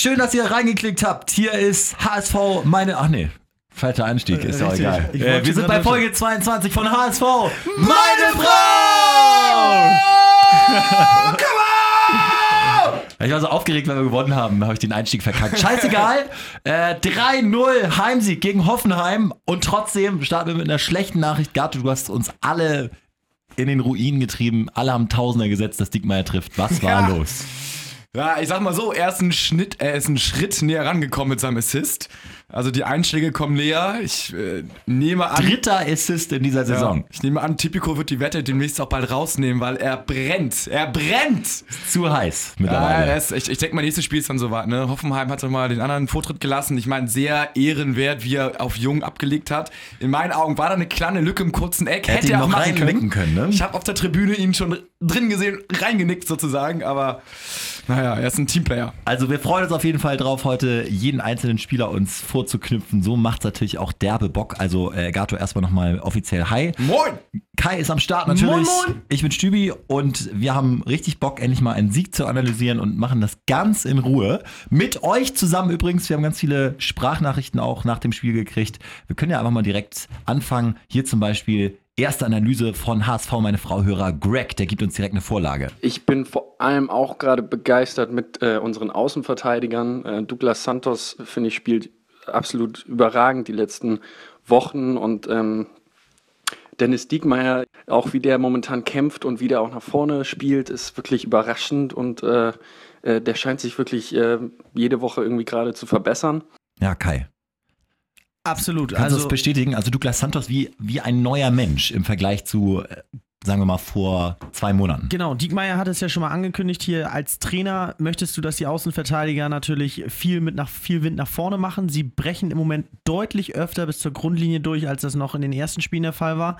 schön, dass ihr reingeklickt habt. Hier ist HSV meine. Ach nee. Falscher Einstieg, ist Richtig. egal. Äh, wir sind bei Folge 22 von HSV. Meine Frau! Ich war so aufgeregt, weil wir gewonnen haben, habe ich den Einstieg verkackt. Scheißegal. Äh, 3-0 Heimsieg gegen Hoffenheim und trotzdem starten wir mit einer schlechten Nachricht. Gato, du hast uns alle in den Ruin getrieben. Alle haben Tausender gesetzt, dass Diekmeyer trifft. Was war Ja. los? Ja, ich sag mal so, er ist einen Schnitt, er ist einen Schritt näher rangekommen mit seinem Assist. Also die Einschläge kommen näher. Ich äh, nehme an. Dritter Assist in dieser Saison. Ja, ich nehme an, Tipico wird die Wette demnächst auch bald rausnehmen, weil er brennt. Er brennt! Zu heiß Ja, mittlerweile. er ist, ich, ich denke mal, nächstes Spiel ist dann soweit. Ne? Hoffenheim hat doch mal den anderen Vortritt gelassen. Ich meine, sehr ehrenwert, wie er auf Jung abgelegt hat. In meinen Augen war da eine kleine Lücke im kurzen Eck. Hätte Hätte ihn er auch noch machen können. können, ne? Ich habe auf der Tribüne ihn schon drin gesehen, reingenickt sozusagen. Aber naja, er ist ein Teamplayer. Also wir freuen uns auf jeden Fall drauf, heute jeden einzelnen Spieler uns vorzuknüpfen. So macht es natürlich auch derbe Bock. Also äh, Gato erstmal nochmal offiziell Hi. Moin! Kai ist am Start natürlich. Moin, moin. Ich bin Stübi und wir haben richtig Bock, endlich mal einen Sieg zu analysieren und machen das ganz in Ruhe. Mit euch zusammen übrigens. Wir haben ganz viele Sprachnachrichten auch nach dem Spiel gekriegt. Wir können ja einfach mal direkt anfangen. Hier zum Beispiel erste Analyse von HSV, meine Frau Hörer Greg. Der gibt uns direkt eine Vorlage. Ich bin vor allem auch gerade begeistert mit äh, unseren Außenverteidigern. Äh, Douglas Santos, finde ich, spielt absolut überragend die letzten Wochen und ähm, Dennis Diekmeyer, auch wie der momentan kämpft und wie der auch nach vorne spielt, ist wirklich überraschend und äh, äh, der scheint sich wirklich äh, jede Woche irgendwie gerade zu verbessern. Ja, Kai. Absolut. Kannst du also, das bestätigen? Also Douglas Santos wie, wie ein neuer Mensch im Vergleich zu, äh, sagen wir mal, vor zwei Monaten. Genau, Diekmeyer hat es ja schon mal angekündigt hier. Als Trainer möchtest du, dass die Außenverteidiger natürlich viel mit nach viel Wind nach vorne machen. Sie brechen im Moment deutlich öfter bis zur Grundlinie durch, als das noch in den ersten Spielen der Fall war.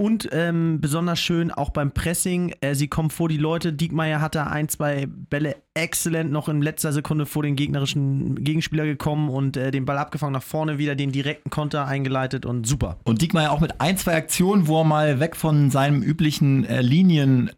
Und ähm, besonders schön auch beim Pressing. Äh, sie kommen vor die Leute. Diekmeyer hat da ein, zwei Bälle exzellent noch in letzter Sekunde vor den gegnerischen Gegenspieler gekommen und äh, den Ball abgefangen nach vorne wieder, den direkten Konter eingeleitet und super. Und Diekmeyer auch mit ein, zwei Aktionen, wo er mal weg von seinem üblichen äh, Linien.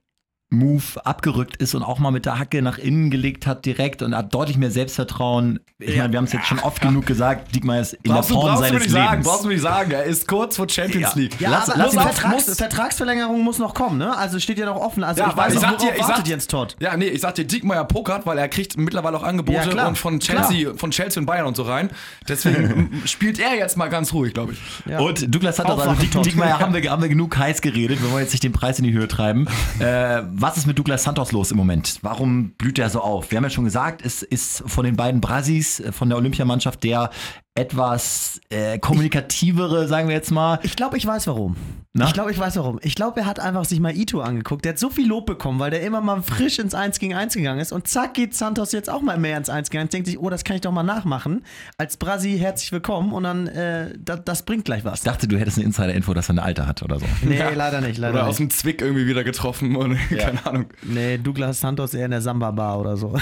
Move abgerückt ist und auch mal mit der Hacke nach innen gelegt hat direkt und hat deutlich mehr Selbstvertrauen. Ich Ja. meine, wir haben es jetzt schon oft genug gesagt, Diekmeyer ist in Brauchst der du, Form brauchst du mir seines nicht sagen, Lebens. brauchst du mir nicht sagen. Er ist kurz vor Champions Ja. League. Ja, Lass- lass ihn Vertrags muss- Vertragsverlängerung muss noch kommen, ne? Also steht ja noch offen. Also Ja, ich weiß noch, ich sag worauf dir- ich sag- Jens Todd. Ja, nee, ich sag dir, Diekmeyer pokert, weil er kriegt mittlerweile auch Angebote Ja, und von Chelsea, von Chelsea und Bayern und so rein. Deswegen spielt er jetzt mal ganz ruhig, glaube ich. Ja. Und Douglas also Aufwachen, Diek, Todd. Diekmeyer haben wir, haben wir genug heiß geredet. Wir wollen jetzt nicht den Preis in die Höhe treiben. Äh, was ist mit Douglas Santos los im Moment? Warum blüht er so auf? Wir haben ja schon gesagt, es ist von den beiden Brasis äh, von der Olympiamannschaft der etwas äh, kommunikativere, sagen wir jetzt mal. Ich glaube, ich weiß warum. Na? Ich glaube, ich weiß warum. Ich glaube, er hat einfach sich mal Ito angeguckt. Der hat so viel Lob bekommen, weil der immer mal frisch ins 1 gegen 1 gegangen ist. Und zack geht Santos jetzt auch mal mehr ins 1 gegen 1. Denkt sich, oh, das kann ich doch mal nachmachen. Als Brasi herzlich willkommen und dann, äh, das, das bringt gleich was. Ich dachte, du hättest eine Insider-Info, dass er eine Alte hat oder so. Nee, Ja. leider nicht, leider Oder aus nicht. dem Zwick irgendwie wieder getroffen und keine Ahnung. Nee, Douglas Santos eher in der Samba-Bar oder so.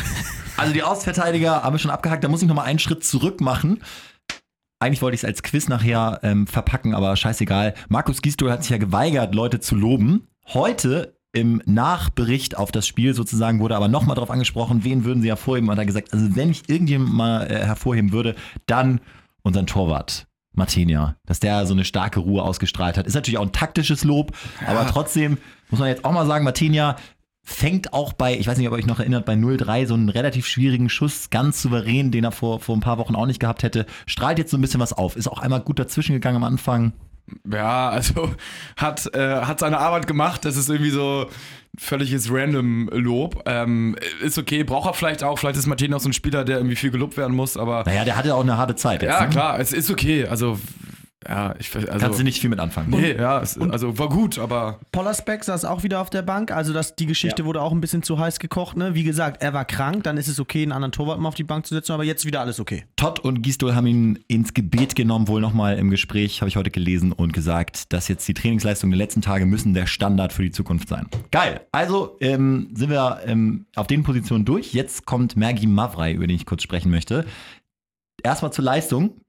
Also die Außenverteidiger haben wir schon abgehakt. Da muss ich noch mal einen Schritt zurück machen. Eigentlich wollte ich es als Quiz nachher ähm, verpacken, aber scheißegal. Markus Gisdol hat sich ja geweigert, Leute zu loben. Heute im Nachbericht auf das Spiel sozusagen wurde aber nochmal darauf angesprochen, wen würden sie hervorheben. Und er hat gesagt, also wenn ich irgendjemand mal äh, hervorheben würde, dann unseren Torwart. Martinia, dass der so eine starke Ruhe ausgestrahlt hat. Ist natürlich auch ein taktisches Lob, aber trotzdem muss man jetzt auch mal sagen, Martinia fängt auch bei, ich weiß nicht, ob ihr euch noch erinnert, bei 0-3 so einen relativ schwierigen Schuss, ganz souverän, den er vor, vor ein paar Wochen auch nicht gehabt hätte. Strahlt jetzt so ein bisschen was auf. Ist auch einmal gut dazwischen gegangen am Anfang. Ja, also hat, äh, hat seine Arbeit gemacht. Das ist irgendwie so völliges Random-Lob. Ähm, ist okay, braucht er vielleicht auch. Vielleicht ist Martin auch so ein Spieler, der irgendwie viel gelobt werden muss, aber Naja, der hatte auch eine harte Zeit jetzt. ja, ne? klar, es ist okay. Also, ja, ich also, Kannst du nicht viel mit anfangen. Nee, ja, es, also war gut, aber Pollersbeck saß auch wieder auf der Bank. Also das, die Geschichte wurde auch ein bisschen zu heiß gekocht. Ne? Wie gesagt, er war krank. Dann ist es okay, einen anderen Torwart mal auf die Bank zu setzen. Aber jetzt wieder alles okay. Todd und Gisdol haben ihn ins Gebet genommen, wohl nochmal im Gespräch, habe ich heute gelesen und gesagt, dass jetzt die Trainingsleistungen der letzten Tage müssen der Standard für die Zukunft sein. Geil. Also ähm, sind wir ähm, auf den Positionen durch. Jetzt kommt Mergi Mavrei, über den ich kurz sprechen möchte. Erstmal zur Leistung.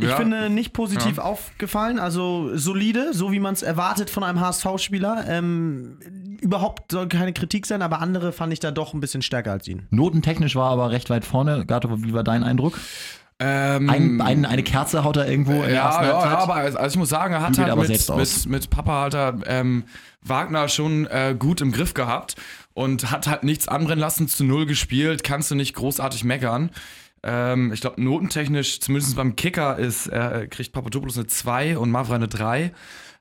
Ich Ja. finde nicht positiv Ja. aufgefallen, also solide, so wie man es erwartet von einem HSV-Spieler. Ähm, überhaupt soll keine Kritik sein, aber andere fand ich da doch ein bisschen stärker als ihn. Notentechnisch war er aber recht weit vorne. Gato, wie war dein Eindruck? Ähm, Ein, ein, eine Kerze haut er irgendwo ja, ja, ja, aber also ich muss sagen, er hat halt aber mit, mit, mit Papa halt er, ähm, Wagner schon äh, gut im Griff gehabt und hat halt nichts anbrennen lassen, zu null gespielt, kannst du nicht großartig meckern. Ähm, ich glaube, notentechnisch, zumindest beim Kicker, ist, äh, kriegt Papadopoulos eine 2 und Mavra eine 3.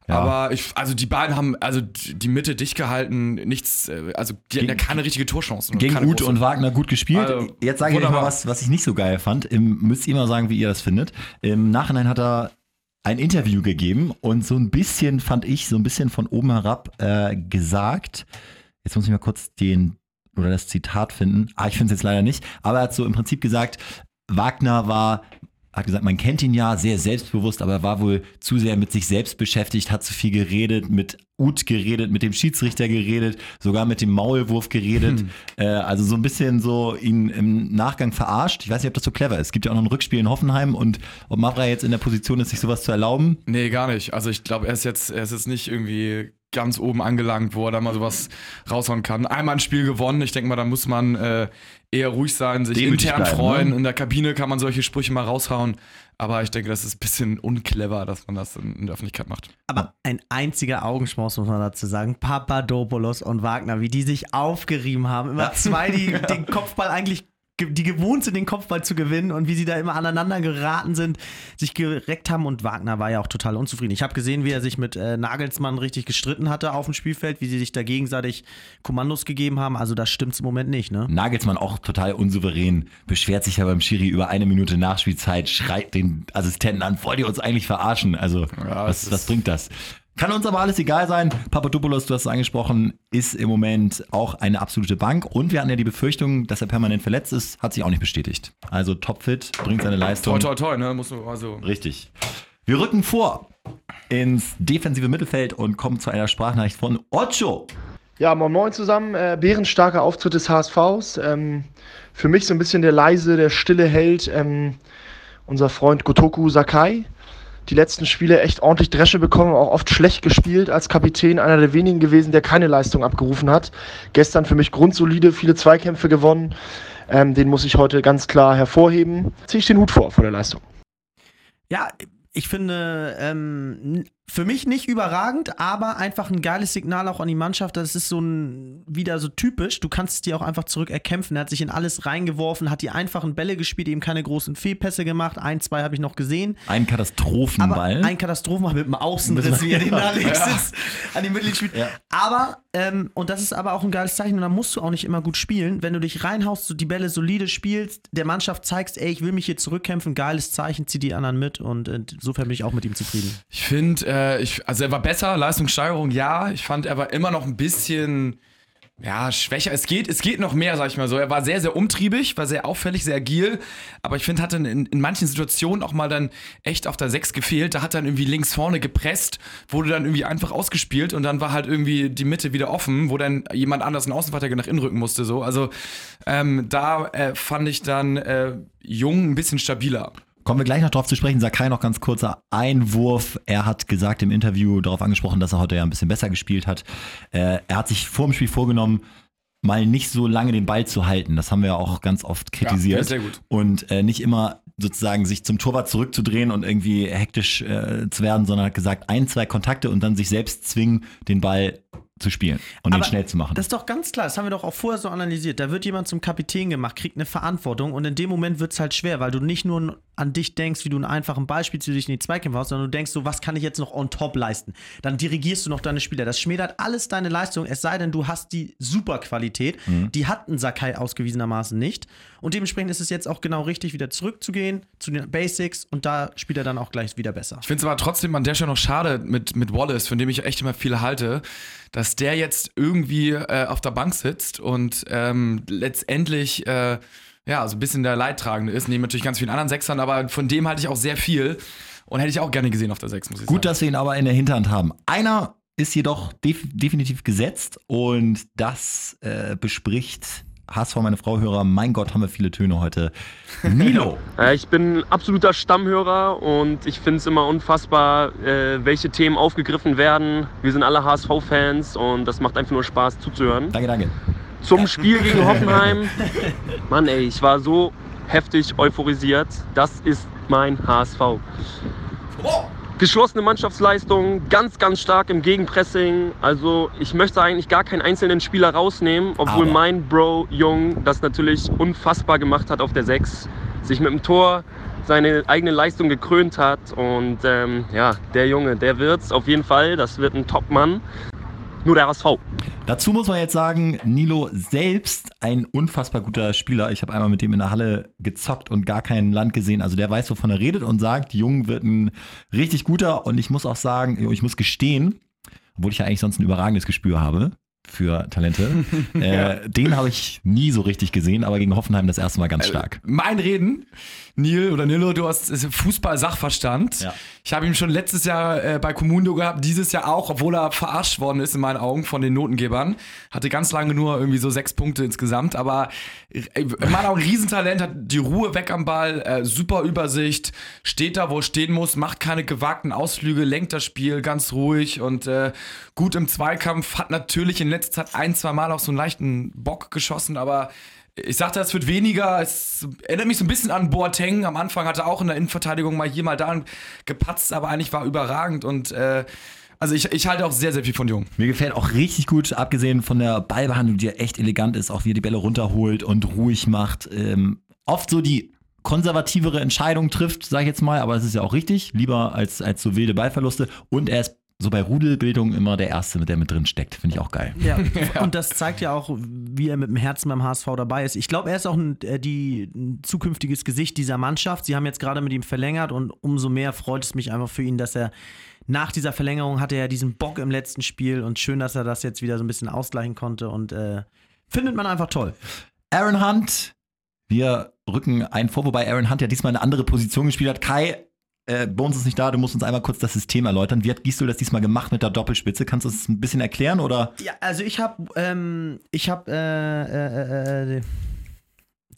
Ja. Aber ich, also die beiden haben also die Mitte dicht gehalten, nichts, äh, also die hatten ja Gegen- keine richtige Torchance. Gegen große. und Wagner gut gespielt. Also, Jetzt sage ich euch mal was, was ich nicht so geil fand. Im, müsst ihr mal sagen, wie ihr das findet. Im Nachhinein hat er ein Interview gegeben und so ein bisschen, fand ich, so ein bisschen von oben herab äh, gesagt. Jetzt muss ich mal kurz den oder das Zitat finden. Ah, ich finde es jetzt leider nicht. Aber er hat so im Prinzip gesagt, Wagner war, hat gesagt, man kennt ihn ja, sehr selbstbewusst, aber er war wohl zu sehr mit sich selbst beschäftigt, hat zu viel geredet, mit Ut geredet, mit dem Schiedsrichter geredet, sogar mit dem Maulwurf geredet. Äh, also so ein bisschen so ihn im Nachgang verarscht. Ich weiß nicht, ob das so clever ist. Es gibt ja auch noch ein Rückspiel in Hoffenheim und ob Mavra jetzt in der Position ist, sich sowas zu erlauben. Nee, gar nicht. Also ich glaube, er ist jetzt, er ist jetzt nicht irgendwie ganz oben angelangt, wo er da mal sowas raushauen kann. Einmal ein Spiel gewonnen. Ich denke mal, da muss man äh, eher ruhig sein, sich Demütig intern bleiben, freuen. ne? In der Kabine kann man solche Sprüche mal raushauen. Aber ich denke, das ist ein bisschen unclever, dass man das in, in der Öffentlichkeit macht. Aber ein einziger Augenschmaus, muss man dazu sagen. Papadopoulos und Wagner, wie die sich aufgerieben haben. Immer zwei, die den Kopfball eigentlich, ge- die gewohnt sind, den Kopfball zu gewinnen und wie sie da immer aneinander geraten sind, sich gereckt haben. Und Wagner war ja auch total unzufrieden. Ich habe gesehen, wie er sich mit äh, Nagelsmann richtig gestritten hatte auf dem Spielfeld, wie sie sich da gegenseitig Kommandos gegeben haben. Also da stimmt es im Moment nicht, ne? Nagelsmann auch total unsouverän, beschwert sich ja beim Schiri über eine Minute Nachspielzeit, schreit den Assistenten an, wollt ihr uns eigentlich verarschen? Also, Ja, was, was bringt das? Kann uns aber alles egal sein. Papadopoulos, du hast es angesprochen, ist im Moment auch eine absolute Bank. Und wir hatten ja die Befürchtung, dass er permanent verletzt ist, hat sich auch nicht bestätigt. Also topfit, bringt seine Leistung. Toi, toi, toi, ne? Muss man also. Richtig. Wir rücken vor ins defensive Mittelfeld und kommen zu einer Sprachnachricht von Ocho. Ja, moin moin zusammen. Äh, bärenstarker Auftritt des HSVs. Ähm, für mich so ein bisschen der leise, der stille Held, ähm, unser Freund Gotoku Sakai. Die letzten Spiele echt ordentlich Dresche bekommen, auch oft schlecht gespielt. Als Kapitän einer der wenigen gewesen, der keine Leistung abgerufen hat. Gestern für mich grundsolide, viele Zweikämpfe gewonnen. Ähm, den muss ich heute ganz klar hervorheben. Ziehe ich den Hut vor vor der Leistung. Ja, ich finde, ähm, für mich nicht überragend, aber einfach ein geiles Signal auch an die Mannschaft. Das ist so ein, wieder so typisch. Du kannst es dir auch einfach zurück erkämpfen. Er hat sich in alles reingeworfen, hat die einfachen Bälle gespielt, eben keine großen Fehlpässe gemacht. Ein, zwei habe ich noch gesehen. Ein Aber Katastrophenball. ein Katastrophenball mit einem Außenriss, wie er den da links sitzt, an die Mittellinie spielt. Ja. Aber, ähm, und das ist aber auch ein geiles Zeichen, und da musst du auch nicht immer gut spielen. Wenn du dich reinhaust, so die Bälle solide spielst, der Mannschaft zeigst, ey, ich will mich hier zurückkämpfen, geiles Zeichen, zieh die anderen mit und insofern bin ich auch mit ihm zufrieden. Ich finde, äh, ich, also er war besser, Leistungssteigerung ja. Ich fand, er war immer noch ein bisschen, ja, schwächer. Es geht, es geht noch mehr, sag ich mal so. Er war sehr, sehr umtriebig, war sehr auffällig, sehr agil. Aber ich finde, hat dann in, in manchen Situationen auch mal dann echt auf der 6 gefehlt. Da hat dann irgendwie links vorne gepresst, wurde dann irgendwie einfach ausgespielt und dann war halt irgendwie die Mitte wieder offen, wo dann jemand anders einen Außenverteidiger nach innen rücken musste. So. Also ähm, da äh, fand ich dann äh, Jung ein bisschen stabiler. Kommen wir gleich noch drauf zu sprechen. Sakai noch ganz kurzer Einwurf. Er hat gesagt im Interview darauf angesprochen, dass er heute ja ein bisschen besser gespielt hat. Äh, er hat sich vor dem Spiel vorgenommen, mal nicht so lange den Ball zu halten. Das haben wir ja auch ganz oft kritisiert. Ja, sehr gut. Und äh, nicht immer sozusagen sich zum Torwart zurückzudrehen und irgendwie hektisch äh, zu werden, sondern hat gesagt, ein, zwei Kontakte und dann sich selbst zwingen, den Ball zu spielen und Aber den schnell zu machen. Das ist doch ganz klar, das haben wir doch auch vorher so analysiert. Da wird jemand zum Kapitän gemacht, kriegt eine Verantwortung und in dem Moment wird es halt schwer, weil du nicht nur an dich denkst, wie du einen einfachen wie du dich in die Zweikämpfe hast, sondern du denkst so, was kann ich jetzt noch on top leisten? Dann dirigierst du noch deine Spieler. Das schmälert alles deine Leistung, es sei denn, du hast die Superqualität. Die hat ein Sakai ausgewiesenermaßen nicht. Und dementsprechend ist es jetzt auch genau richtig, wieder zurückzugehen zu den Basics und da spielt er dann auch gleich wieder besser. Ich finde es aber trotzdem an der Stelle noch schade mit, mit Wallace, von dem ich echt immer viel halte, dass der jetzt irgendwie äh, auf der Bank sitzt und ähm, letztendlich äh, ja, so ein bisschen der Leidtragende ist. Neben natürlich ganz vielen anderen Sechsern, aber von dem halte ich auch sehr viel und hätte ich auch gerne gesehen auf der Sechs, muss ich Gut, sagen. dass wir ihn aber in der Hinterhand haben. Einer ist jedoch def definitiv gesetzt und das äh, bespricht HSV, meine Frau-Hörer, mein Gott, haben wir viele Töne heute. Nilo. Ich bin absoluter Stammhörer und ich finde es immer unfassbar, äh, welche Themen aufgegriffen werden. Wir sind alle HSV-Fans und das macht einfach nur Spaß zuzuhören. Danke, danke. Zum Spiel gegen Hoffenheim. Mann, ey, ich war so heftig euphorisiert. Das ist mein HSV. Geschlossene Mannschaftsleistung, ganz, ganz stark im Gegenpressing. Also ich möchte eigentlich gar keinen einzelnen Spieler rausnehmen, obwohl Aber. mein Bro Jung das natürlich unfassbar gemacht hat auf der 6. Sich mit dem Tor seine eigene Leistung gekrönt hat. Und ähm, ja, der Junge, der wird's auf jeden Fall. Das wird ein Top-Mann. Nur der HSV. Dazu muss man jetzt sagen, Nilo selbst ein unfassbar guter Spieler. Ich habe einmal mit dem in der Halle gezockt und gar kein Land gesehen. Also der weiß, wovon er redet und sagt, Jung wird ein richtig guter. Und ich muss auch sagen, ich muss gestehen, obwohl ich ja eigentlich sonst ein überragendes Gespür habe für Talente, äh, den habe ich nie so richtig gesehen, aber gegen Hoffenheim das erste Mal ganz stark. Mein Reden, Neil oder Nilo, du hast Fußball-Sachverstand. Ja. Ich habe ihn schon letztes Jahr äh, bei Commundo gehabt, dieses Jahr auch, obwohl er verarscht worden ist in meinen Augen von den Notengebern. Hatte ganz lange nur irgendwie so sechs Punkte insgesamt, aber äh, in meinen Augen Riesentalent, hat die Ruhe weg am Ball, äh, super Übersicht, steht da, wo er stehen muss, macht keine gewagten Ausflüge, lenkt das Spiel ganz ruhig und äh, gut im Zweikampf, hat natürlich in letzter Zeit ein, zwei Mal auch so einen leichten Bock geschossen, aber ich sagte, es wird weniger. Es erinnert mich so ein bisschen an Boateng. Am Anfang hatte er auch in der Innenverteidigung mal hier, mal da gepatzt, aber eigentlich war überragend. Und äh, also ich, ich halte auch sehr, sehr viel von Jung. Mir gefällt auch richtig gut, abgesehen von der Ballbehandlung, die ja echt elegant ist, auch wie er die Bälle runterholt und ruhig macht. Ähm, oft so die konservativere Entscheidung trifft, sage ich jetzt mal, aber es ist ja auch richtig, lieber als, als so wilde Ballverluste. Und er ist so bei Rudelbildung immer der Erste, der mit drin steckt. Finde ich auch geil. Ja, und das zeigt ja auch, wie er mit dem Herzen beim HSV dabei ist. Ich glaube, er ist auch ein, äh, die, ein zukünftiges Gesicht dieser Mannschaft. Sie haben jetzt gerade mit ihm verlängert und umso mehr freut es mich einfach für ihn, dass er nach dieser Verlängerung hatte er ja diesen Bock im letzten Spiel und schön, dass er das jetzt wieder so ein bisschen ausgleichen konnte und äh, findet man einfach toll. Aaron Hunt, wir rücken einen vor, wobei Aaron Hunt ja diesmal eine andere Position gespielt hat. Kai, äh, Bones ist nicht da, du musst uns einmal kurz das System erläutern. Wie hat Gisdol das diesmal gemacht mit der Doppelspitze? Kannst du das ein bisschen erklären oder? Ja, also ich habe ähm, ich habe äh, äh, äh,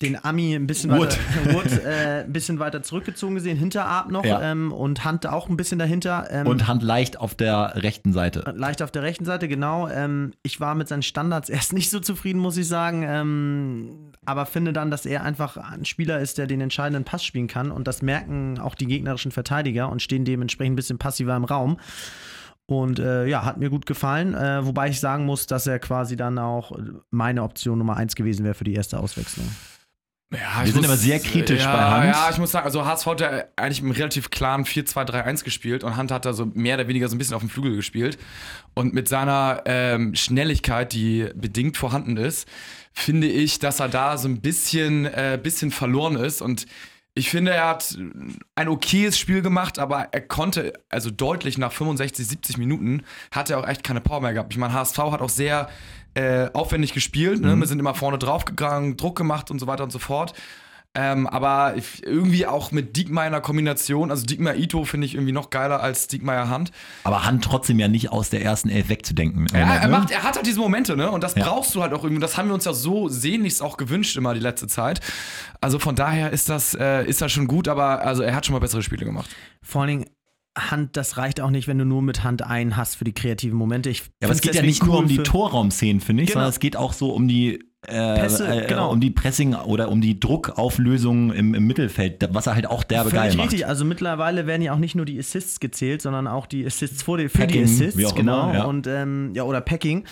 den Ami ein bisschen Wood. weiter, Wood, äh, ein bisschen weiter zurückgezogen gesehen, hinter Arp noch Ja. ähm, und Hunt auch ein bisschen dahinter. Ähm, Und Hunt leicht auf der rechten Seite. Leicht auf der rechten Seite, genau. Ähm, ich war mit seinen Standards erst nicht so zufrieden, muss ich sagen. Ähm, aber finde dann, dass er einfach ein Spieler ist, der den entscheidenden Pass spielen kann. Und das merken auch die gegnerischen Verteidiger und stehen dementsprechend ein bisschen passiver im Raum. Und äh, ja, hat mir gut gefallen. Äh, wobei ich sagen muss, dass er quasi dann auch meine Option Nummer eins gewesen wäre für die erste Auswechslung. Ja, Wir sind aber sehr kritisch ja, bei Hunt. Ja, ich muss sagen, also HSV hat ja eigentlich im relativ klaren 4-2-3-1 gespielt und Hunt hat da so mehr oder weniger so ein bisschen auf dem Flügel gespielt. Und mit seiner ähm, Schnelligkeit, die bedingt vorhanden ist, finde ich, dass er da so ein bisschen, äh, bisschen verloren ist. Und ich finde, er hat ein okayes Spiel gemacht, aber er konnte, also deutlich nach 65, 70 Minuten, hat er auch echt keine Power mehr gehabt. Ich meine, HSV hat auch sehr äh, aufwendig gespielt. Ne? Wir sind immer vorne draufgegangen, Druck gemacht und so weiter und so fort. Ähm, aber irgendwie auch mit Diekmeyer Kombination, also Diekmeyer Ito finde ich irgendwie noch geiler als Diekmeyer Hand. Aber Hunt trotzdem ja nicht aus der ersten Elf wegzudenken. Ja, er, ne? macht, er hat halt diese Momente, ne? Und das Ja. brauchst du halt auch irgendwie. Das haben wir uns ja so sehnlichst auch gewünscht immer die letzte Zeit. Also von daher ist das, äh, ist das schon gut, aber also er hat schon mal bessere Spiele gemacht. Vor allen Dingen, Hand, das reicht auch nicht, wenn du nur mit Hand einen hast für die kreativen Momente. Ich Ja, aber es geht ja nicht nur cool um die Torraumszenen, finde ich, Genau. sondern es geht auch so um die äh, Pässe, äh, genau. um die Pressing oder um die Druckauflösung im, im Mittelfeld, was er halt auch derbe geil Völlig macht. richtig. Also mittlerweile werden ja auch nicht nur die Assists gezählt, sondern auch die Assists vor die, für Packing, die Assists, genau. immer, ja. Und ähm, ja, oder Packing.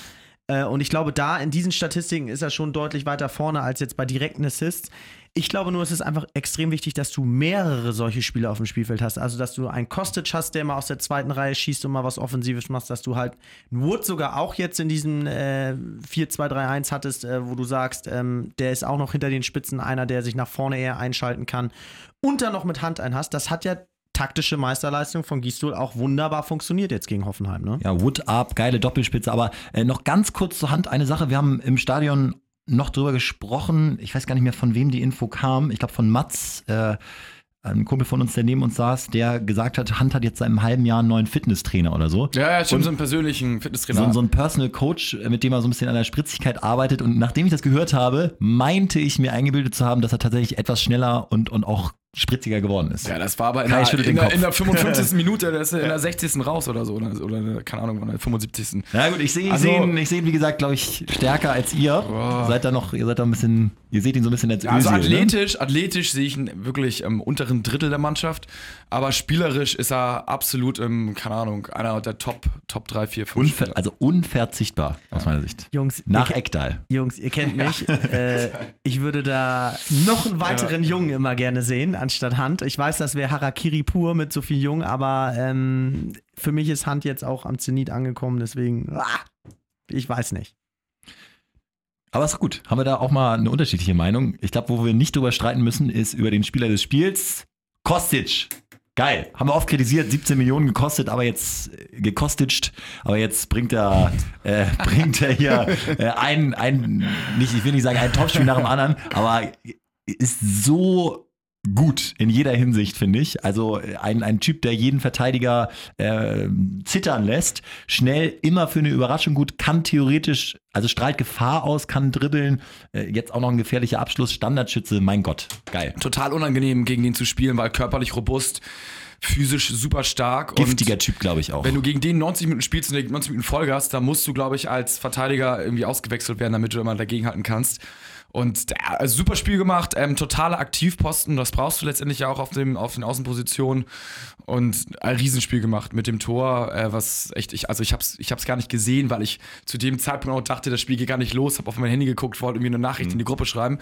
Äh, und ich glaube, da in diesen Statistiken ist er schon deutlich weiter vorne als jetzt bei direkten Assists. Ich glaube nur, es ist einfach extrem wichtig, dass du mehrere solche Spieler auf dem Spielfeld hast. Also, dass du einen Kostic hast, der mal aus der zweiten Reihe schießt und mal was Offensives machst, dass du halt einen Wood sogar auch jetzt in diesem äh, 4-2-3-1 hattest, äh, wo du sagst, ähm, der ist auch noch hinter den Spitzen einer, der sich nach vorne eher einschalten kann und dann noch mit Hand ein hast. Das hat ja taktische Meisterleistung von Gisdol auch wunderbar funktioniert jetzt gegen Hoffenheim. Ne? Ja, Wood Up, geile Doppelspitze. Aber äh, noch ganz kurz zur Hand eine Sache. Wir haben im Stadion noch drüber gesprochen. Ich weiß gar nicht mehr, von wem die Info kam. Ich glaube, von Mats. Äh, ein Kumpel von uns, der neben uns saß, der gesagt hat, Hand hat jetzt seit einem halben Jahr einen neuen Fitnesstrainer oder so. Ja, ja, stimmt, so einen persönlichen Fitnesstrainer. So, so ein Personal Coach, äh, mit dem er so ein bisschen an der Spritzigkeit arbeitet. Und nachdem ich das gehört habe, meinte ich mir eingebildet zu haben, dass er tatsächlich etwas schneller und, und auch spritziger geworden ist. ja, das war aber in, Kai der, in, der, in der 55. Minute, der ist in der 60. raus oder so. Oder, oder eine- keine Ahnung, in der 75. Na gut, ich sehe ich Also- seh ihn, ich seh ihn, wie gesagt, glaube ich, stärker als ihr. Boah. Seid da noch, ihr seid da ein bisschen, ihr seht ihn so ein bisschen als Also Özil, ne? athletisch, athletisch sehe ich ihn wirklich im unteren Drittel der Mannschaft, aber spielerisch ist er absolut im, keine Ahnung, einer der Top, Top 3, 4, 5 Unver also unverzichtbar, aus meiner Sicht. Jungs, Nach Eckdal. Jungs, ihr kennt mich. äh, ich würde da noch einen weiteren Jungen immer gerne sehen, anstatt Hand. Ich weiß, das wäre Harakiri pur mit so viel Jung, aber ähm, für mich ist Hand jetzt auch am Zenit angekommen, deswegen, ah, ich weiß nicht. Aber ist gut. Haben wir da auch mal eine unterschiedliche Meinung? Ich glaube, wo wir nicht drüber streiten müssen, ist über den Spieler des Spiels. Kostic. Geil. Haben wir oft kritisiert, 17 Millionen gekostet, aber jetzt äh, gekostet, aber jetzt bringt er, äh, bringt er hier äh, ein, ein, nicht, ich will nicht sagen, ein Topspiel nach dem anderen, aber ist so gut in jeder Hinsicht, finde ich. Also äh, ein, ein Typ, der jeden Verteidiger äh, zittern lässt, schnell immer für eine Überraschung gut, kann theoretisch, also strahlt Gefahr aus, kann dribbeln, äh, jetzt auch noch ein gefährlicher Abschluss, Standardschütze, mein Gott, geil. Total unangenehm gegen den zu spielen, weil körperlich robust, physisch super stark. Giftiger Typ, glaube ich auch. Wenn du gegen den 90 Minuten spielst und der 90 Minuten Folge hast, dann musst du, glaube ich, als Verteidiger irgendwie ausgewechselt werden, damit du immer dagegenhalten kannst. Und der, also super Spiel gemacht, ähm, totaler Aktivposten, das brauchst du letztendlich ja auch auf, dem, auf den Außenpositionen. Und ein Riesenspiel gemacht mit dem Tor, äh, was echt, ich, also ich hab's, ich hab's gar nicht gesehen, weil ich zu dem Zeitpunkt auch dachte, das Spiel geht gar nicht los, hab auf mein Handy geguckt, wollte irgendwie eine Nachricht in die Gruppe schreiben.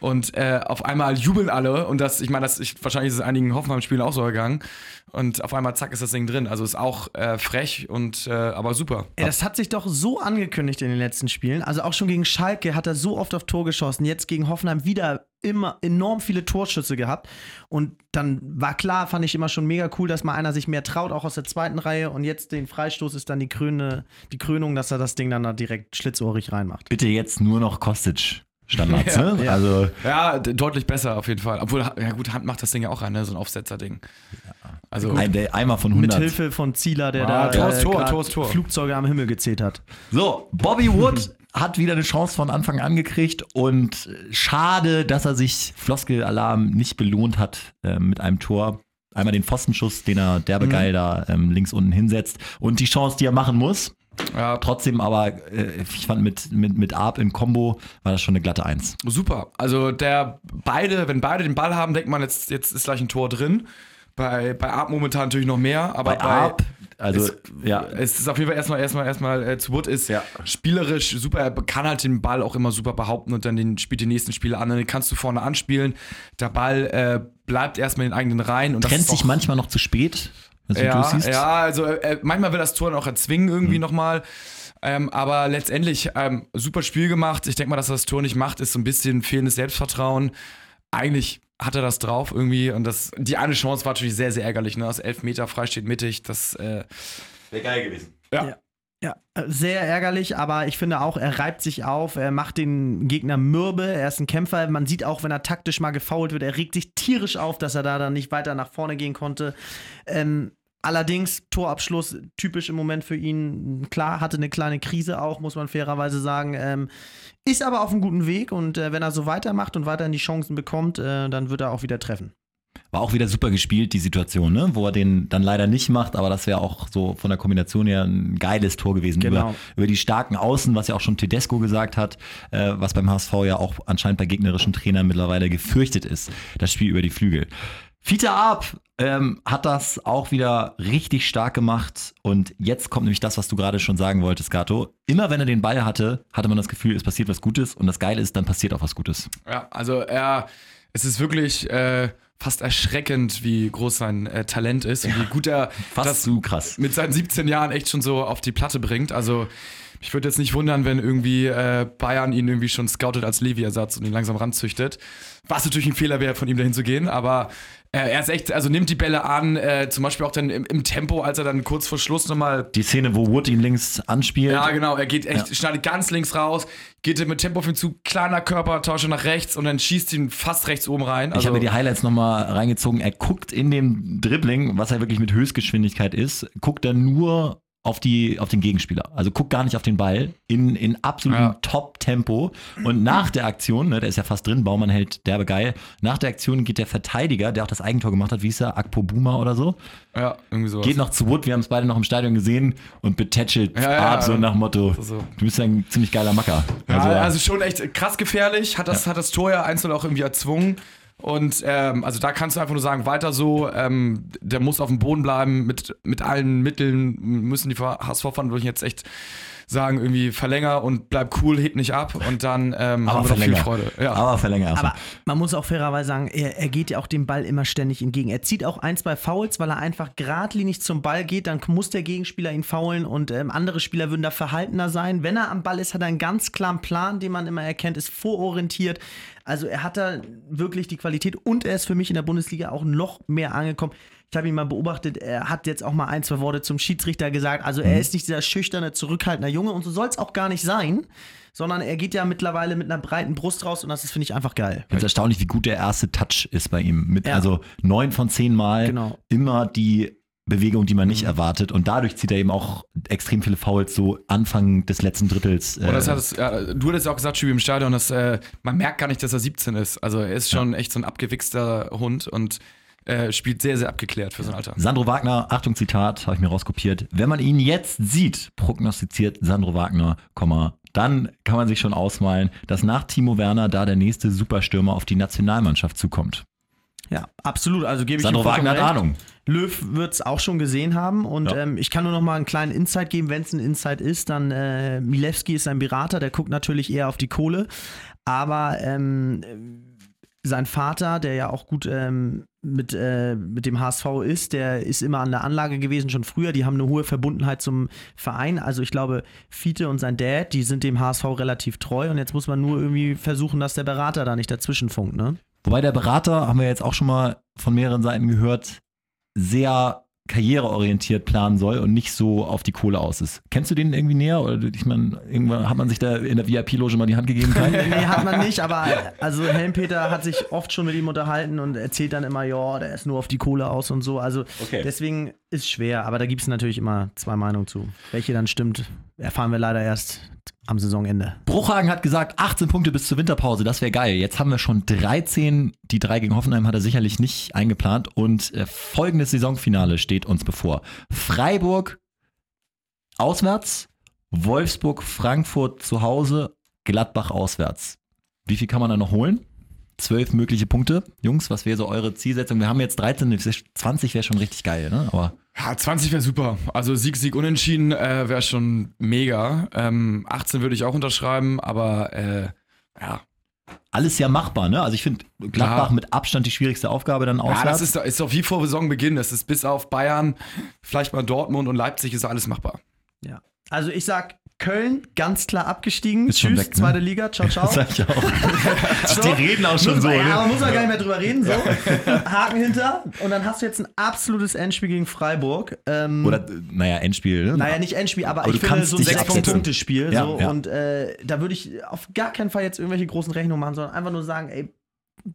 Und äh, auf einmal jubeln alle und das, ich meine, das ich, wahrscheinlich ist es einigen Hoffenheim-Spielen auch so gegangen. Und auf einmal, zack, ist das Ding drin. Also ist auch äh, frech und äh, aber super. Ey, das hat sich doch so angekündigt in den letzten Spielen. Also auch schon gegen Schalke hat er so oft auf Tor geschossen. Jetzt gegen Hoffenheim wieder immer enorm viele Torschüsse gehabt. Und dann war klar, fand ich immer schon mega cool, dass mal einer sich mehr traut, auch aus der zweiten Reihe. Und jetzt den Freistoß ist dann die, Kröne, die Krönung, dass er das Ding dann da direkt schlitzohrig reinmacht. Bitte jetzt nur noch Kostic. Standards, Ja, ne? ja. Also, Ja, deutlich besser auf jeden Fall. Obwohl, ja gut, Hand macht das Ding ja auch rein, ne? so ein Aufsetzer-Ding. Also, ein, der Eimer von Mit 100. Hilfe von Zieler, der Ah, da Tor ist Tor, Tor Tor. Flugzeuge am Himmel gezählt hat. So, Bobby Wood hat wieder eine Chance von Anfang an gekriegt und äh, schade, dass er sich Floskelalarm nicht belohnt hat äh, mit einem Tor. Einmal den Pfostenschuss, den er derbe Mhm. geil da ähm, links unten hinsetzt und die Chance, die er machen muss. ja, Trotzdem aber, äh, ich fand mit, mit, mit Arp in Kombo war das schon eine glatte Eins. super. Also der beide, wenn beide den Ball haben, denkt man, jetzt, jetzt ist gleich ein Tor drin. Bei, bei Art momentan natürlich noch mehr, aber Bei bei, Arp, also ist- ja, Es ist auf jeden Fall erstmal, erstmal, erstmal äh, zu Wood ist Ja. spielerisch super, er kann halt den Ball auch immer super behaupten und dann den, spielt den nächsten Spieler an. Dann kannst du vorne anspielen. Der Ball äh, bleibt erstmal in den eigenen Reihen. Und trennt sich auch- manchmal noch zu spät. Also, ja, ja, also äh, manchmal will das Tor noch erzwingen irgendwie Mhm. nochmal. Ähm, aber letztendlich ähm, super Spiel gemacht. Ich denke mal, dass er das Tor nicht macht, ist so ein bisschen fehlendes Selbstvertrauen. Eigentlich hat er das drauf irgendwie und das, die eine Chance war natürlich sehr, sehr ärgerlich. Ne? Aus elf Meter frei steht mittig. Das, äh, Wäre geil gewesen. ja. Ja, äh, sehr ärgerlich, aber ich finde auch, er reibt sich auf, er macht den Gegner mürbe, er ist ein Kämpfer. Man sieht auch, wenn er taktisch mal gefoult wird, er regt sich tierisch auf, dass er da dann nicht weiter nach vorne gehen konnte. Ähm, allerdings, Torabschluss typisch im Moment für ihn. Klar, hatte eine kleine Krise auch, muss man fairerweise sagen. Ähm, ist aber auf einem guten Weg und äh, wenn er so weitermacht und weiterhin die Chancen bekommt, äh, dann wird er auch wieder treffen. War auch wieder super gespielt, die Situation, ne? wo er den dann leider nicht macht, aber das wäre auch so von der Kombination her ein geiles Tor gewesen. Genau. Über, über die starken Außen, was ja auch schon Tedesco gesagt hat, äh, was beim HSV ja auch anscheinend bei gegnerischen Trainern mittlerweile gefürchtet ist, das Spiel über die Flügel. Fiete Arp ähm, hat das auch wieder richtig stark gemacht und jetzt kommt nämlich das, was du gerade schon sagen wolltest, Gato. Immer wenn er den Ball hatte, hatte man das Gefühl, es passiert was Gutes und das Geile ist, dann passiert auch was Gutes. Ja, also er, es ist wirklich äh, fast erschreckend, wie groß sein äh, Talent ist und wie gut er Fast das zu krass. mit seinen 17 Jahren echt schon so auf die Platte bringt. Also Ich würde jetzt nicht wundern, wenn irgendwie äh, Bayern ihn irgendwie schon scoutet als Levi-Ersatz und ihn langsam ranzüchtet. Was natürlich ein Fehler wäre, von ihm dahin zu gehen, aber äh, er ist echt, also nimmt die Bälle an, äh, zum Beispiel auch dann im, im Tempo, als er dann kurz vor Schluss nochmal Die Szene, wo Wood ihn links anspielt. ja, genau. Er geht echt, schneidet ganz links raus, geht mit Tempo auf ihn zu, kleiner Körper, tausche nach rechts und dann schießt ihn fast rechts oben rein. Ich Also, habe mir die Highlights nochmal reingezogen. Er guckt in dem Dribbling, was er wirklich mit Höchstgeschwindigkeit ist, guckt er nur auf, die, auf den Gegenspieler. Also guckt gar nicht auf den Ball in, in absolutem Ja. Top-Tempo. Und nach der Aktion, ne, der ist ja fast drin, Baumann hält derbe geil. Nach der Aktion geht der Verteidiger, der auch das Eigentor gemacht hat, wie hieß er, Akpo Buma oder so, ja, irgendwie sowas. geht noch zu Wood, wir haben es beide noch im Stadion gesehen und betätschelt Ja, ja, Art so nach Motto, So. du bist ja ein ziemlich geiler Macker. Also, also, schon echt krass gefährlich, hat das, hat das Tor ja einzeln auch irgendwie erzwungen. Und ähm, also da kannst du einfach nur sagen, weiter so, ähm, der muss auf dem Boden bleiben, mit, mit allen Mitteln müssen die HSV-Verantwortlichen jetzt echt sagen, irgendwie verlänger und bleib cool, hebt nicht ab und dann ähm, aber haben wir noch viel verlänger. Freude. Ja. Aber verlänger erstmal. Aber man muss auch fairerweise sagen, er, er geht ja auch dem Ball immer ständig entgegen. Er zieht auch ein, zwei Fouls, weil er einfach geradlinig zum Ball geht. Dann muss der Gegenspieler ihn faulen und ähm, andere Spieler würden da verhaltener sein. Wenn er am Ball ist, hat er einen ganz klaren Plan, den man immer erkennt, ist vororientiert. Also er hat da wirklich die Qualität und er ist für mich in der Bundesliga auch noch mehr angekommen. Ich habe ihn mal beobachtet, er hat jetzt auch mal ein, zwei Worte zum Schiedsrichter gesagt. Also er ist nicht dieser schüchterne, zurückhaltende Junge und so soll es auch gar nicht sein, sondern er geht ja mittlerweile mit einer breiten Brust raus und das ist, finde ich, einfach geil. Es erstaunlich, wie gut der erste Touch ist bei ihm. Mit, Ja. Also neun von zehn Mal Genau. immer die Bewegung, die man nicht Mhm. erwartet. Und dadurch zieht er eben auch extrem viele Fouls so Anfang des letzten Drittels. äh, das hat es, ja, du hattest ja auch gesagt, Schübi im Stadion, dass äh, man merkt gar nicht, dass er 17 ist. Also er ist schon echt so ein abgewichster Hund und äh, spielt sehr, sehr abgeklärt für so ein Alter. Sandro Wagner, Achtung Zitat, habe ich mir rauskopiert. Wenn man ihn jetzt sieht, prognostiziert Sandro Wagner, dann kann man sich schon ausmalen, dass nach Timo Werner da der nächste Superstürmer auf die Nationalmannschaft zukommt. Ja, absolut. Also gebe ich Sandro ihm vollkommen Wagner hat. Ahnung. Löw wird es auch schon gesehen haben und Ja. ähm, ich kann nur noch mal einen kleinen Insight geben. Wenn es ein Insight ist, dann äh, Milewski ist ein Berater, der guckt natürlich eher auf die Kohle. Aber ähm, sein Vater, der ja auch gut ähm, mit, äh, mit dem HSV ist, der ist immer an der Anlage gewesen, schon früher. Die haben eine hohe Verbundenheit zum Verein. Also ich glaube, Fiete und sein Dad, die sind dem HSV relativ treu und jetzt muss man nur irgendwie versuchen, dass der Berater da nicht dazwischen funkt, ne? Wobei der Berater, haben wir jetzt auch schon mal von mehreren Seiten gehört, sehr karriereorientiert planen soll und nicht so auf die Kohle aus ist. Kennst du den irgendwie näher? Oder ich meine, irgendwann hat man sich da in der VIP-Loge mal die Hand gegeben? Kai? Nee, hat man nicht, aber also Helmpeter hat sich oft schon mit ihm unterhalten und erzählt dann immer, ja, der ist nur auf die Kohle aus und so. Also Okay. deswegen ist schwer, aber da gibt es natürlich immer zwei Meinungen zu. Welche dann stimmt, erfahren wir leider erst am Saisonende. Bruchhagen hat gesagt, 18 Punkte bis zur Winterpause, das wäre geil. Jetzt haben wir schon 13. Die drei gegen Hoffenheim hat er sicherlich nicht eingeplant. Und äh, folgendes Saisonfinale steht uns bevor. Freiburg auswärts, Wolfsburg, Frankfurt zu Hause, Gladbach auswärts. Wie viel kann man da noch holen? Zwölf mögliche Punkte. Jungs, was wäre so eure Zielsetzung? Wir haben jetzt 13, 20 wäre schon richtig geil, ne? Aber Ja, 20 wäre super. Also Sieg, Sieg, Unentschieden äh, wäre schon mega. Ähm, 18 würde ich auch unterschreiben, aber äh, ja. alles ja machbar, ne? Also ich finde Gladbach Ja. mit Abstand die schwierigste Aufgabe dann auswärts. Ja, das ist, ist doch wie vor Saisonbeginn. Das ist bis auf Bayern, vielleicht mal Dortmund und Leipzig ist alles machbar. Ja. Also ich sag Köln, ganz klar abgestiegen. Ist Tschüss, weg, ne? zweite Liga, ciao, ciao. Das sag ich auch. So. Die reden auch schon so, man- Ja, ne? aber muss man gar nicht mehr drüber reden. So. Haken hinter. Und dann hast du jetzt ein absolutes Endspiel gegen Freiburg. Ähm, Oder, naja, Endspiel, ne? Naja, nicht Endspiel, aber, Aber ich finde so ein. Sechs-Punkte-Spiel. Ja, so, ja. Und äh, da würde ich auf gar keinen Fall jetzt irgendwelche großen Rechnungen machen, sondern einfach nur sagen, ey,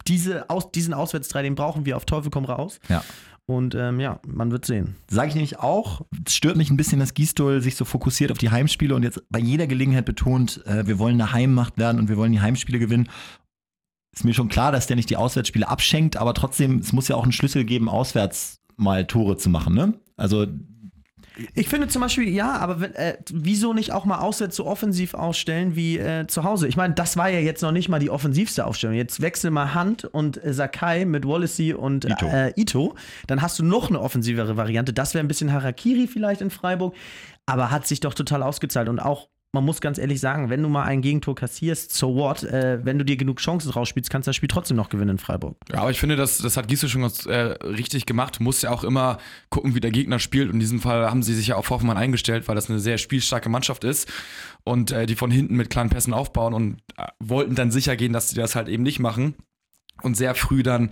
diese Aus diesen Auswärtstrei, den brauchen wir auf Teufel komm raus. Ja. Und ähm, ja, man wird sehen. Sage ich nämlich auch, es stört mich ein bisschen, dass Gistol sich so fokussiert auf die Heimspiele und jetzt bei jeder Gelegenheit betont, äh, wir wollen eine Heimmacht werden und wir wollen die Heimspiele gewinnen. Ist mir schon klar, dass der nicht die Auswärtsspiele abschenkt, aber trotzdem, es muss ja auch einen Schlüssel geben, auswärts mal Tore zu machen, ne? Also, Ich finde zum Beispiel, ja, aber wenn, äh, wieso nicht auch mal auswärts so offensiv ausstellen wie äh, zu Hause? Ich meine, das war ja jetzt noch nicht mal die offensivste Aufstellung. Jetzt wechsel mal Hand und äh, Sakai mit Wallacey und Ito. Äh, Ito. Dann hast du noch eine offensivere Variante. Das wäre ein bisschen Harakiri vielleicht in Freiburg, aber hat sich doch total ausgezahlt. Und auch man muss ganz ehrlich sagen, wenn du mal ein Gegentor kassierst, so what? Äh, wenn du dir genug Chancen rausspielst, kannst du das Spiel trotzdem noch gewinnen in Freiburg. Ja, aber ich finde, das, das hat Giesel schon ganz äh, richtig gemacht. Du musst ja auch immer gucken, wie der Gegner spielt. Und in diesem Fall haben sie sich ja auf Hoffmann eingestellt, weil das eine sehr spielstarke Mannschaft ist und äh, die von hinten mit kleinen Pässen aufbauen und äh, wollten dann sicher gehen, dass sie das halt eben nicht machen. Und sehr früh dann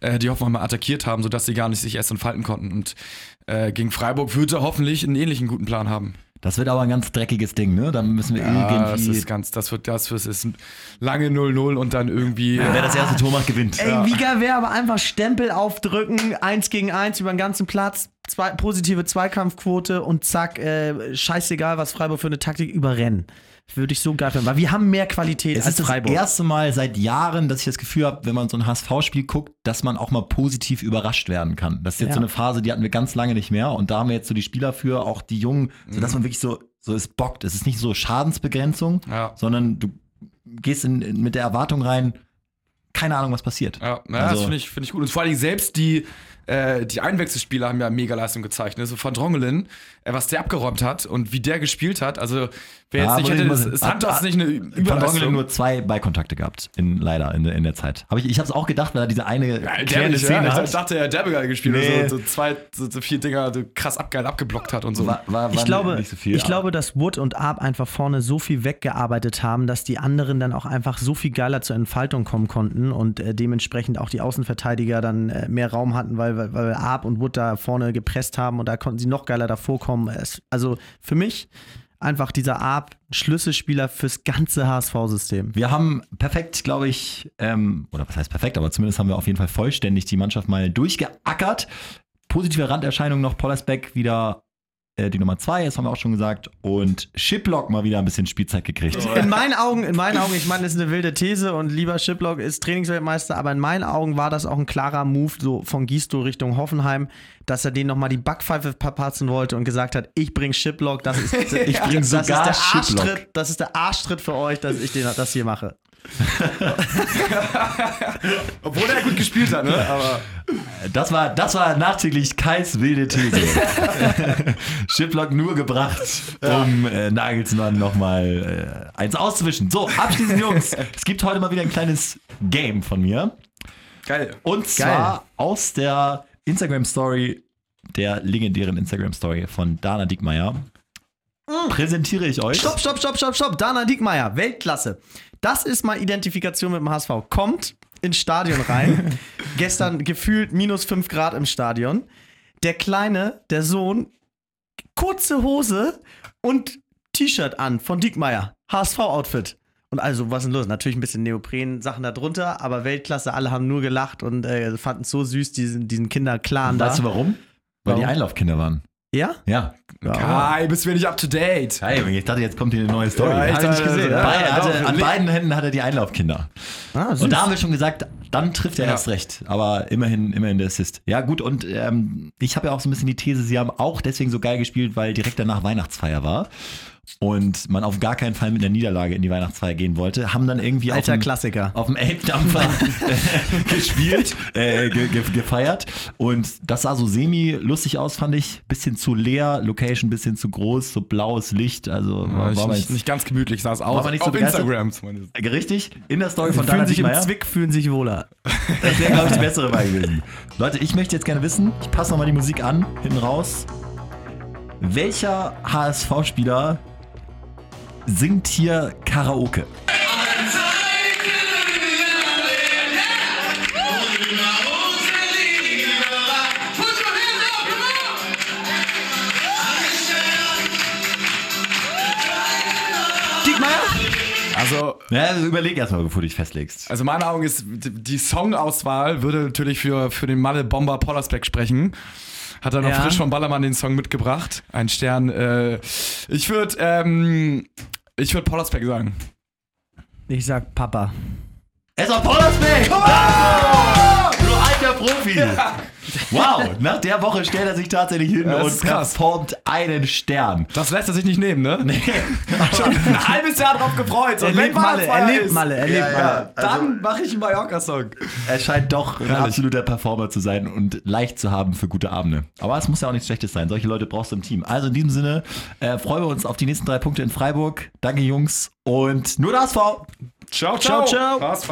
äh, die Hoffmann mal attackiert haben, sodass sie gar nicht sich erst entfalten konnten. Und äh, gegen Freiburg wird er hoffentlich einen ähnlichen guten Plan haben. Das wird aber ein ganz dreckiges Ding, ne? Dann müssen wir Ja, das irgendwie. ist ganz, das wird das, das ist ein lange 0-0 und dann irgendwie. Wer das erste Tor macht, gewinnt. Ey, wie geil wäre aber einfach Stempel aufdrücken, eins gegen eins über den ganzen Platz, zwei, positive Zweikampfquote und zack, äh, scheißegal, was Freiburg für eine Taktik überrennen. Würde ich so geil finden, weil wir haben mehr Qualität Es als ist das Freiburg. erste Mal seit Jahren, dass ich das Gefühl habe, wenn man so ein HSV-Spiel guckt, dass man auch mal positiv überrascht werden kann. Das ist jetzt Ja. so eine Phase, die hatten wir ganz lange nicht mehr. Und da haben wir jetzt so die Spieler für, auch die Jungen, sodass man wirklich so, so es bockt. Es ist nicht so Schadensbegrenzung, Ja. sondern du gehst in, in, mit der Erwartung rein, keine Ahnung, was passiert. Ja, ja Also- das finde ich, find ich gut. Und vor allen Dingen selbst die, äh, die Einwechselspieler haben ja mega Leistung gezeigt. Ne? So von Drongelin, äh, was der abgeräumt hat und wie der gespielt hat. Also, wer jetzt Ja, nicht hätte, ist, ist Santos hat- nicht eine Van Dongelen Überleistung. nur zwei Beikontakte gehabt, in, leider in, der- in der Zeit. Hab ich ich habe es auch gedacht, weil er diese eine Ja, klärende dämlich, ja. Szene Ich hat. dachte, er hat gespielt. Nee. So, so zwei, so, so vier Dinger so krass abgeil abgeblockt hat und so. War, war, Ich glaube, nicht so viel. ich glaube, dass Wood und Arp einfach vorne so viel weggearbeitet haben, dass die anderen dann auch einfach so viel geiler zur Entfaltung kommen konnten und äh, dementsprechend auch die Außenverteidiger dann äh, mehr Raum hatten, weil, weil, weil Arp und Wood da vorne gepresst haben und da konnten sie noch geiler davor kommen. Es, also für mich einfach dieser Arp Schlüsselspieler fürs ganze HSV-System. Wir haben perfekt, glaube ich, ähm, oder was heißt perfekt, aber zumindest haben wir auf jeden Fall vollständig die Mannschaft mal durchgeackert. Positive Randerscheinung noch, Pollersbeck wieder die Nummer zwei, das haben wir auch schon gesagt. Und Shiplock mal wieder ein bisschen Spielzeit gekriegt. In meinen Augen, in meinen Augen, ich meine, das ist eine wilde These und lieber Shiplock ist Trainingsweltmeister, aber in meinen Augen war das auch ein klarer Move so von Gisto Richtung Hoffenheim, dass er denen nochmal die Backpfeife verpatzen wollte und gesagt hat, ich bring Shiplock, das ist, ich bring das ist sogar der. Arschtritt, das ist der Arschtritt für euch, dass ich den, das hier mache. Obwohl er gut gespielt hat, ne? Aber Das war, das war nachträglich Kais wilde These. Shiplock nur gebracht, um äh, Nagelsmann nochmal äh, eins auszuwischen. So, abschließend, Jungs. Es gibt heute mal wieder ein kleines Game von mir. geil. Und zwar aus der Instagram-Story, der legendären Instagram-Story von Dana Diekmeyer, präsentiere ich euch. Stopp, stopp, stopp, stopp, stopp. Dana Diekmeyer, Weltklasse. Das ist mal Identifikation mit dem HSV. Kommt ins Stadion rein. Gestern gefühlt minus 5 Grad im Stadion. Der Kleine, der Sohn, kurze Hose und T-Shirt an von Diekmeyer. HSV-Outfit. Und also, was ist denn los? Natürlich ein bisschen Neopren-Sachen da drunter, aber Weltklasse, alle haben nur gelacht und äh, fanden es so süß, diesen, diesen Kinderclan da. Weißt du warum? Weil die Warum? Einlaufkinder waren. Ja? Ja. Kai, bist du nicht up to date? Hey, ich dachte, jetzt kommt hier eine neue Story. Ja, ich nicht Alter, gesehen. ja, Beide, ja, hatte, doch. an beiden Händen hat er die Einlaufkinder. Ah. Und da haben wir schon gesagt, dann trifft er Ja. erst recht. Aber immerhin, immerhin der Assist. Ja, gut, und ähm, ich habe ja auch so ein bisschen die These, sie haben auch deswegen so geil gespielt, weil direkt danach Weihnachtsfeier war. Und man auf gar keinen Fall mit einer Niederlage in die Weihnachtsfeier gehen wollte, haben dann irgendwie Alter auf dem, Klassiker. auf dem Elbdampfer gespielt, äh, ge ge gefeiert. Und das sah so semi-lustig aus, fand ich. Bisschen zu leer, Location bisschen zu groß, so blaues Licht. Also war, War war man nicht, jetzt nicht ganz gemütlich sah es aus. man nicht so Auf begeistert? Instagram zumindest. richtig in der Story von fühlen Dana sich im. Zwick, fühlen sich wohler. Das wäre, glaube ich, die bessere Wahl gewesen. Leute, ich möchte jetzt gerne wissen, ich passe nochmal die Musik an, hinten raus. Welcher HSV-Spieler singt hier Karaoke? Also, Ja, also überleg erstmal, bevor du dich festlegst. also meine Augen ist, die Songauswahl würde natürlich für, für den Malle Bomber Pollersbeck sprechen. Hat er noch Ja. frisch von Ballermann den Song mitgebracht. Ein Stern. Äh, ich würde, ähm, ich würde Pollersbeck sagen. Ich sag Papa. Es war Pollersbeck! Oh! Profi! Wow, nach der Woche stellt er sich tatsächlich hin das und performt einen Stern. Das lässt er sich nicht nehmen, ne? Nee. Schon ein halbes Jahr drauf gefreut. Er lebt Malle, er lebt Malle, er lebt Ja, Malle. Dann Also- mache ich einen Mallorca-Song. Er scheint doch ein absoluter Performer zu sein und leicht zu haben für gute Abende. Aber es muss ja auch nichts Schlechtes sein. Solche Leute brauchst du im Team. Also in diesem Sinne äh, freuen wir uns auf die nächsten drei Punkte in Freiburg. Danke, Jungs. Und nur das V. Ciao, Ciao, ciao. HSV!